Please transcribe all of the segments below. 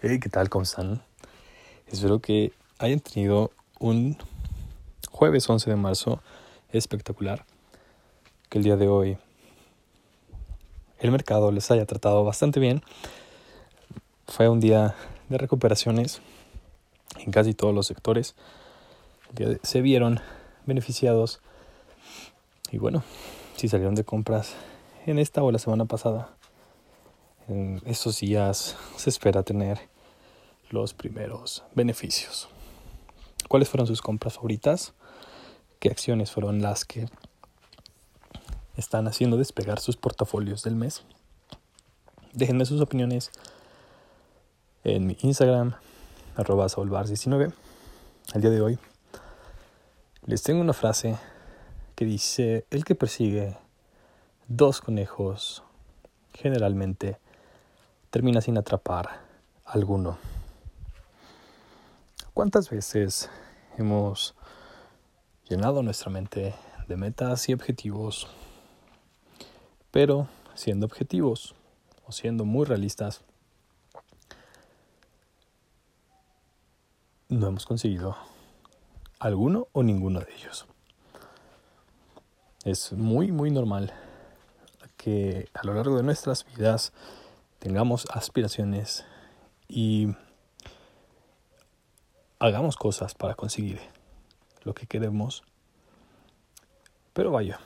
Hey, ¿qué tal? ¿Cómo están? Espero que hayan tenido un jueves 11 de marzo espectacular. Que el día de hoy el mercado les haya tratado bastante bien. Fue un día de recuperaciones en casi todos los sectores. Se vieron beneficiados. Y bueno, si salieron de compras en esta o la semana pasada, en estos días se espera tener los primeros beneficios. ¿Cuáles fueron sus compras favoritas? ¿Qué acciones fueron las que están haciendo despegar sus portafolios del mes? Déjenme sus opiniones en mi Instagram, arroba 19 El día de hoy les tengo una frase que dice, el que persigue dos conejos generalmente termina sin atrapar alguno. ¿Cuántas veces hemos llenado nuestra mente de metas y objetivos, pero siendo objetivos o siendo muy realistas, no hemos conseguido alguno o ninguno de ellos? Es muy, muy normal que a lo largo de nuestras vidas tengamos aspiraciones y hagamos cosas para conseguir lo que queremos. Pero vaya,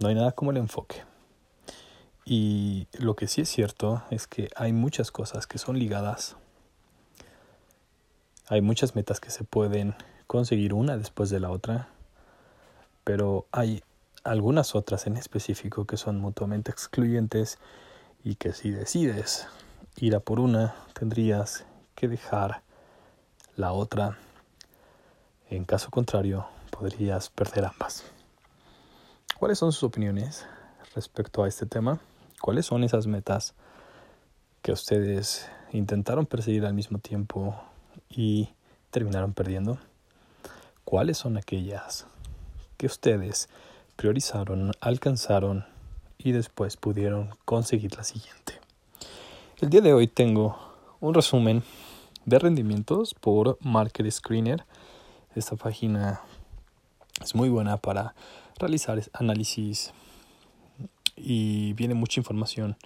no hay nada como el enfoque. Y lo que sí es cierto es que hay muchas cosas que son ligadas. Hay muchas metas que se pueden conseguir una después de la otra. Pero hay algunas otras en específico que son mutuamente excluyentes y que si decides ir a por una, tendrías que dejar la otra. En caso contrario, podrías perder ambas. ¿Cuáles son sus opiniones respecto a este tema? ¿Cuáles son esas metas que ustedes intentaron perseguir al mismo tiempo y terminaron perdiendo? ¿Cuáles son aquellas que ustedes priorizaron, alcanzaron y después pudieron conseguir la siguiente. El día de hoy tengo un resumen de rendimientos por Market Screener. Esta página es muy buena para realizar análisis y viene mucha información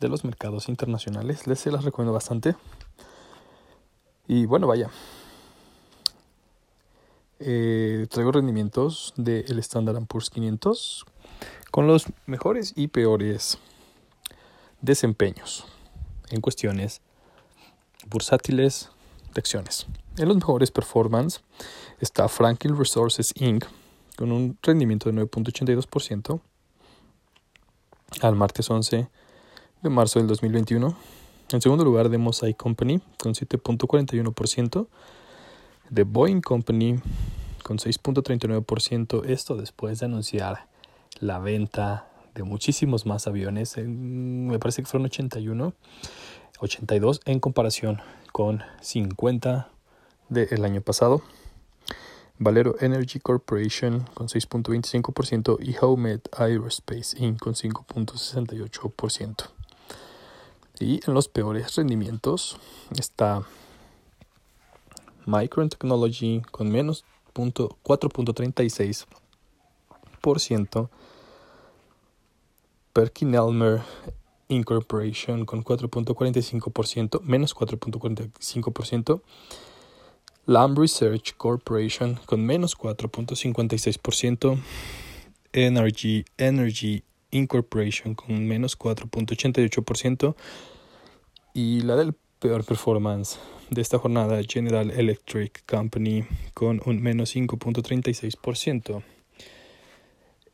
de los mercados internacionales. Les se las recomiendo bastante. Y bueno, vaya. Eh, traigo rendimientos del Standard Poor's 500 con los mejores y peores desempeños en cuestiones bursátiles de acciones. En los mejores performance está Franklin Resources Inc. con un rendimiento de 9.82% al martes 11 de marzo del 2021. En segundo lugar, de Mosaic Company con 7.41%, de Boeing Company con 6.39%, esto después de anunciar la venta de muchísimos más aviones. me parece que fueron 81, 82 en comparación con 50 del año pasado. Valero Energy Corporation con 6.25% y Howmet Aerospace Inc. con 5.68%. Y en los peores rendimientos está Micron Technology con menos 4.36%, Perkin Elmer Incorporation con 4.45%, menos 4.45%, Lamb Research Corporation con menos 4.56%, Energy Energy Incorporation con menos 4.88% y la del peor performance de esta jornada General Electric Company con un menos 5.36%.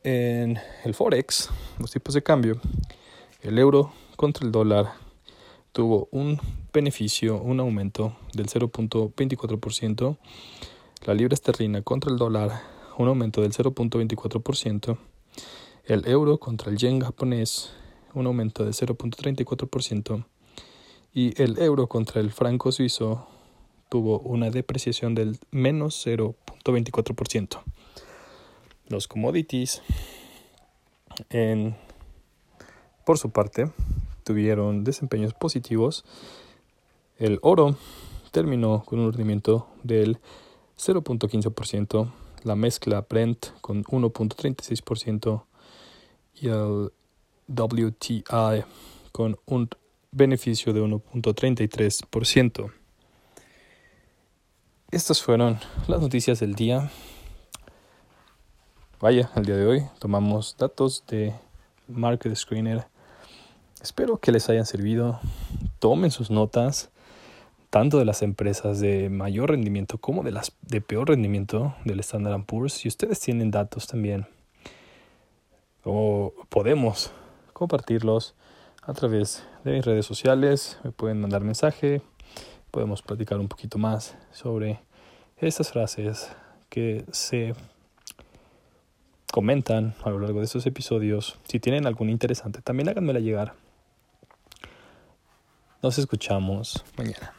En el Forex, los tipos de cambio, el euro contra el dólar tuvo un beneficio, un aumento del 0.24%. La libra esterlina contra el dólar, un aumento del 0.24%. El euro contra el yen japonés, un aumento del 0.34%. Y el euro contra el franco suizo tuvo una depreciación del menos 0.24%. Los commodities, por su parte, tuvieron desempeños positivos. El oro terminó con un rendimiento del 0.15%, la mezcla Brent con 1.36% y el WTI con un beneficio de 1.33%. Estas fueron las noticias del día. Vaya, el día de hoy tomamos datos de Market Screener. Espero que les hayan servido. Tomen sus notas, tanto de las empresas de mayor rendimiento como de las de peor rendimiento del Standard Poor's. Si ustedes tienen datos también, o podemos compartirlos a través de mis redes sociales, me pueden mandar mensaje, podemos platicar un poquito más sobre estas frases que se comentan a lo largo de estos episodios. Si tienen algún interesante, también háganmela llegar. Nos escuchamos mañana.